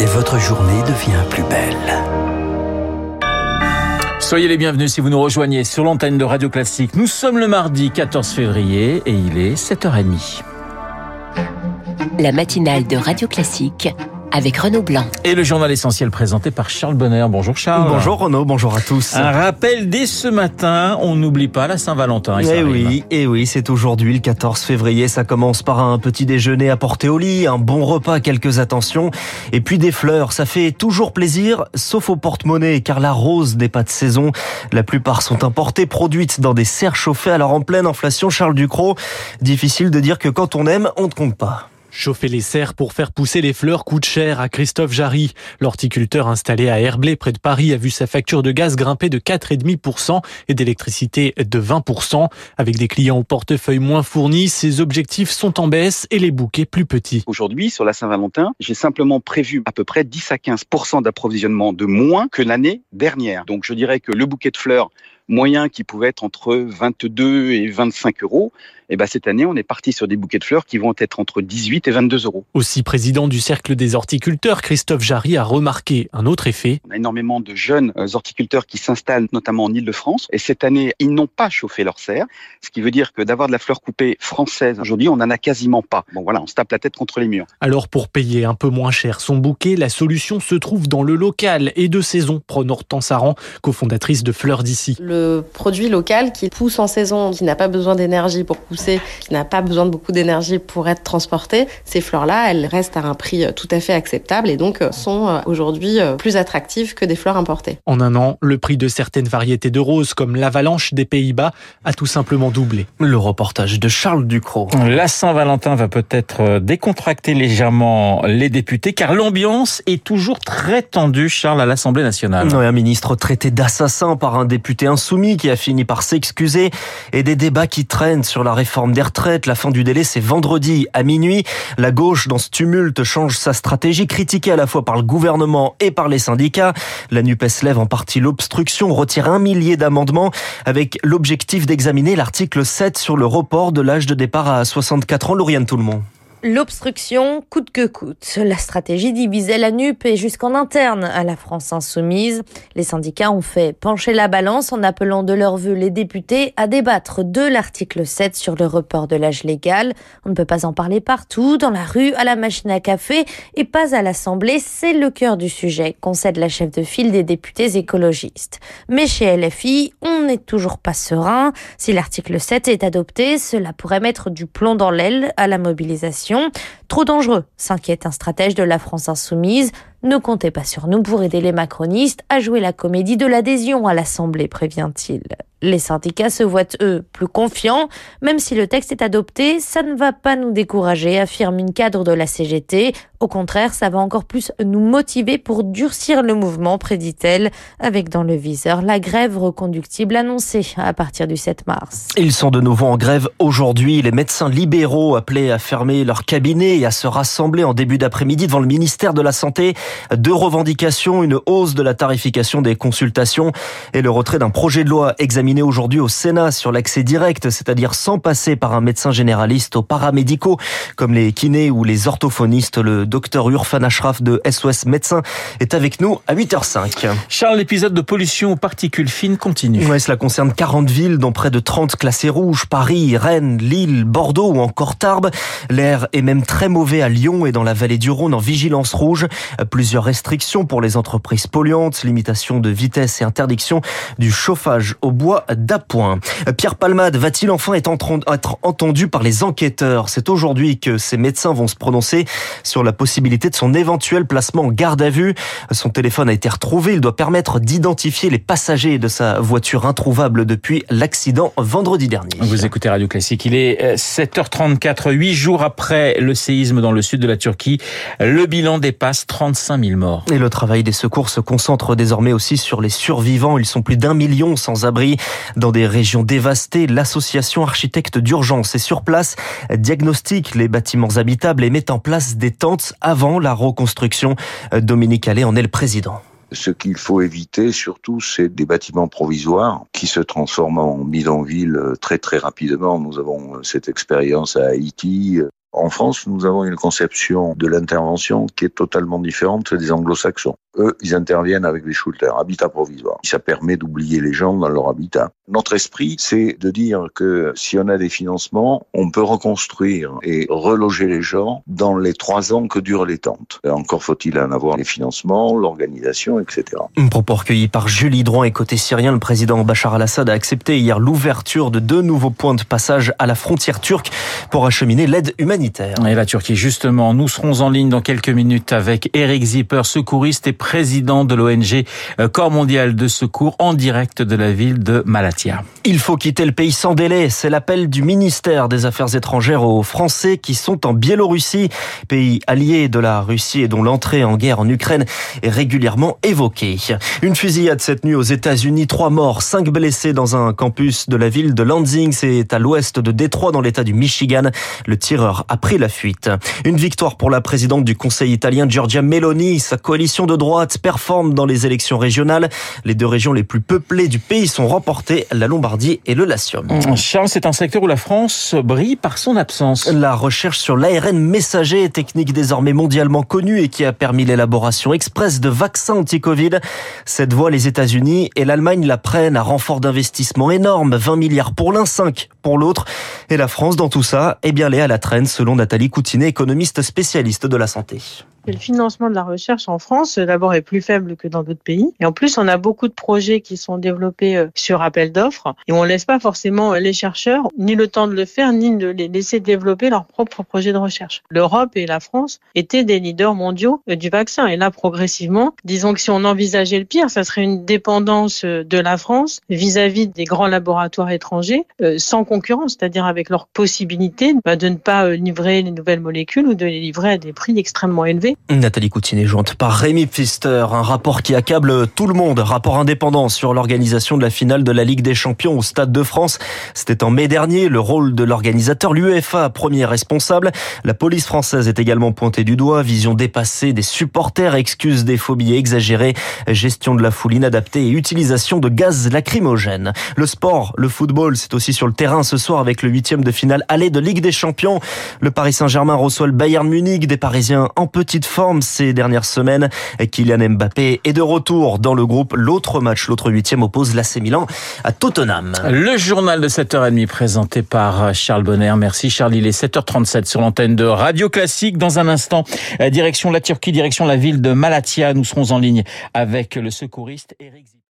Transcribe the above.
Et votre journée devient plus belle. Soyez les bienvenus si vous nous rejoignez sur l'antenne de Radio Classique. Nous sommes le mardi 14 février et il est 7h30. La matinale de Radio Classique avec Renaud Blanc. Et le journal essentiel présenté par Charles Bonner. Bonjour Charles. Bonjour Renaud, bonjour à tous. Un rappel dès ce matin, on n'oublie pas la Saint-Valentin. Eh oui, et oui, c'est aujourd'hui le 14 février. Ça commence par un petit déjeuner à porter au lit, un bon repas, quelques attentions, et puis des fleurs. Ça fait toujours plaisir, sauf au porte-monnaie, car la rose n'est pas de saison. La plupart sont importées, produites dans des serres chauffées. Alors en pleine inflation, Charles Ducrot, difficile de dire que quand on aime, on ne compte pas. Chauffer les serres pour faire pousser les fleurs coûte cher à Christophe Jarry. L'horticulteur installé à Herblay près de Paris a vu sa facture de gaz grimper de 4,5% et d'électricité de 20%. Avec des clients au portefeuille moins fournis, ses objectifs sont en baisse et les bouquets plus petits. Aujourd'hui, sur la Saint-Valentin, j'ai simplement prévu à peu près 10 à 15% d'approvisionnement de moins que l'année dernière. Donc je dirais que le bouquet de fleurs moyen qui pouvait être entre 22 et 25 euros, et ben cette année, on est parti sur des bouquets de fleurs qui vont être entre 18 et 22 euros. Aussi président du Cercle des horticulteurs, Christophe Jarry a remarqué un autre effet. On a énormément de jeunes euh, horticulteurs qui s'installent notamment en Ile-de-France. Et cette année, ils n'ont pas chauffé leurs serres. Ce qui veut dire que d'avoir de la fleur coupée française, aujourd'hui, on n'en a quasiment pas. Bon voilà, on se tape la tête contre les murs. Alors pour payer un peu moins cher son bouquet, la solution se trouve dans le local et de saison, prône Hortense Aran, cofondatrice de Fleurs d'ici. Le produit local qui pousse en saison, qui n'a pas besoin d'énergie pour pousser qui n'a pas besoin de beaucoup d'énergie pour être transporté, ces fleurs-là, elles restent à un prix euh, tout à fait acceptable et donc euh, sont euh, aujourd'hui plus attractives que des fleurs importées. En un an, le prix de certaines variétés de roses, comme l'avalanche des Pays-Bas, a tout simplement doublé. Le reportage de Charles Ducrot. La Saint-Valentin va peut-être décontracter légèrement les députés, car l'ambiance est toujours très tendue, Charles, à l'Assemblée nationale. Oui, un ministre traité d'assassin par un député insoumis qui a fini par s'excuser et des débats qui traînent sur la réforme des retraites. La fin du délai, c'est vendredi à minuit. La gauche, dans ce tumulte, change sa stratégie, critiquée à la fois par le gouvernement et par les syndicats. La NUPES lève en partie l'obstruction, retire un millier d'amendements avec l'objectif d'examiner l'article 7 sur le report de l'âge de départ à 64 ans. Lauriane monde. L'obstruction coûte que coûte. La stratégie divisait la NUP et jusqu'en interne à la France insoumise. Les syndicats ont fait pencher la balance en appelant de leur vœu les députés à débattre de l'article 7 sur le report de l'âge légal. On ne peut pas en parler partout, dans la rue, à la machine à café et pas à l'Assemblée. C'est le cœur du sujet, concède la chef de file des députés écologistes. Mais chez LFI, on n'est toujours pas serein. Si l'article 7 est adopté, cela pourrait mettre du plomb dans l'aile à la mobilisation Trop dangereux, s'inquiète un stratège de la France insoumise. Ne comptez pas sur nous pour aider les macronistes à jouer la comédie de l'adhésion à l'Assemblée, prévient-il. Les syndicats se voient, eux, plus confiants. Même si le texte est adopté, ça ne va pas nous décourager, affirme une cadre de la CGT. Au contraire, ça va encore plus nous motiver pour durcir le mouvement, prédit-elle, avec dans le viseur la grève reconductible annoncée à partir du 7 mars. Ils sont de nouveau en grève aujourd'hui. Les médecins libéraux appelés à fermer leur cabinet et à se rassembler en début d'après-midi devant le ministère de la Santé. Deux revendications, une hausse de la tarification des consultations et le retrait d'un projet de loi examiné aujourd'hui au Sénat sur l'accès direct, c'est-à-dire sans passer par un médecin généraliste aux paramédicaux comme les kinés ou les orthophonistes. Le docteur Urfan Ashraf de SOS Médecins est avec nous à 8h05. Charles, l'épisode de pollution aux particules fines continue. Oui, cela concerne 40 villes dont près de 30 classées rouges, Paris, Rennes, Lille, Bordeaux ou encore Tarbes. L'air est même très mauvais à Lyon et dans la vallée du Rhône en vigilance rouge. Plusieurs restrictions pour les entreprises polluantes, limitation de vitesse et interdiction du chauffage au bois d'appoint. Pierre Palmade va-t-il enfin être entendu par les enquêteurs? C'est aujourd'hui que ces médecins vont se prononcer sur la possibilité de son éventuel placement en garde à vue. Son téléphone a été retrouvé. Il doit permettre d'identifier les passagers de sa voiture introuvable depuis l'accident vendredi dernier. Vous écoutez Radio Classique. Il est 7h34, euh, huit jours après le séisme dans le sud de la Turquie. Le bilan dépasse 35 morts. Et le travail des secours se concentre désormais aussi sur les survivants. Ils sont plus d'un million sans abri dans des régions dévastées. L'association architecte d'urgence est sur place, diagnostique les bâtiments habitables et met en place des tentes avant la reconstruction. Dominique Allais en est le président. Ce qu'il faut éviter surtout, c'est des bâtiments provisoires qui se transforment en bidonville très très rapidement. Nous avons cette expérience à Haïti. En France, nous avons une conception de l'intervention qui est totalement différente des anglo-saxons. Eux, ils interviennent avec des shelters, habitat provisoire. Ça permet d'oublier les gens dans leur habitat. Notre esprit, c'est de dire que si on a des financements, on peut reconstruire et reloger les gens dans les trois ans que durent les tentes. Encore faut-il en avoir les financements, l'organisation, etc. Un propos recueilli par Julie Droit et côté syrien, le président Bachar al-Assad a accepté hier l'ouverture de deux nouveaux points de passage à la frontière turque pour acheminer l'aide humanitaire. Et la Turquie, justement, nous serons en ligne dans quelques minutes avec Eric Zipper, secouriste et président de l'ONG euh, Corps mondial de secours en direct de la ville de Il faut quitter le pays sans délai. C'est l'appel du ministère des Affaires étrangères aux Français qui sont en Biélorussie, pays allié de la Russie et dont l'entrée en guerre en Ukraine est régulièrement évoquée. Une fusillade cette nuit aux États-Unis, trois morts, cinq blessés dans un campus de la ville de Lansing, c'est à l'ouest de Détroit dans l'état du Michigan. Le tireur a pris la fuite. Une victoire pour la présidente du Conseil italien Giorgia Meloni. Sa coalition de droite performe dans les élections régionales. Les deux régions les plus peuplées du pays sont remportées, la Lombardie et le Latium. Charles, c'est un secteur où la France brille par son absence. La recherche sur l'ARN messager, technique désormais mondialement connue et qui a permis l'élaboration express de vaccins anti-Covid. Cette voie, les États-Unis et l'Allemagne la prennent à renfort d'investissement énorme, 20 milliards pour l'un, 5 pour l'autre. Et la France, dans tout ça, eh bien, elle est à la traîne, selon Nathalie Coutinet, économiste spécialiste de la santé. Le financement de la recherche en France, d'abord, est plus faible que dans d'autres pays. Et en plus, on a beaucoup de projets qui sont développés euh, sur appel d'offres. Et on laisse pas forcément euh, les chercheurs ni le temps de le faire, ni de les laisser développer leurs propres projets de recherche. L'Europe et la France étaient des leaders mondiaux euh, du vaccin. Et là, progressivement, disons que si on envisageait le pire, ça serait une dépendance de la France vis-à-vis des grands laboratoires étrangers sans concurrence, c'est-à-dire avec leur possibilité bah, de ne pas livrer les nouvelles molécules ou de les livrer à des prix extrêmement élevés. Nathalie Coutinet jointe par Rémi Pfister, un rapport qui accable tout le monde, rapport indépendant sur l'organisation de la finale de la Ligue des Champions au Stade de France. C'était en mai dernier, le rôle de l'organisateur, l'UEFA, premier responsable. La police française est également pointée du doigt, vision dépassée des supporters, excuses des phobies exagérées, gestion de la foule inadaptée et utilisation de gaz lacrymogène. Le sport, le football, c'est aussi sur le terrain ce soir avec le huitième de finale aller de Ligue des Champions. Le Paris Saint-Germain reçoit le Bayern Munich, des Parisiens en petite forme ces dernières semaines. Kylian Mbappé est de retour dans le groupe. L'autre match, l'autre huitième oppose l'AC Milan à Tottenham. Le journal de 7h30 présenté par Charles Bonner. Merci Charles. Il est 7h37 sur l'antenne de Radio Classique. Dans un instant, direction la Turquie, direction la ville de Malatya. Nous serons en ligne avec le secouriste Eric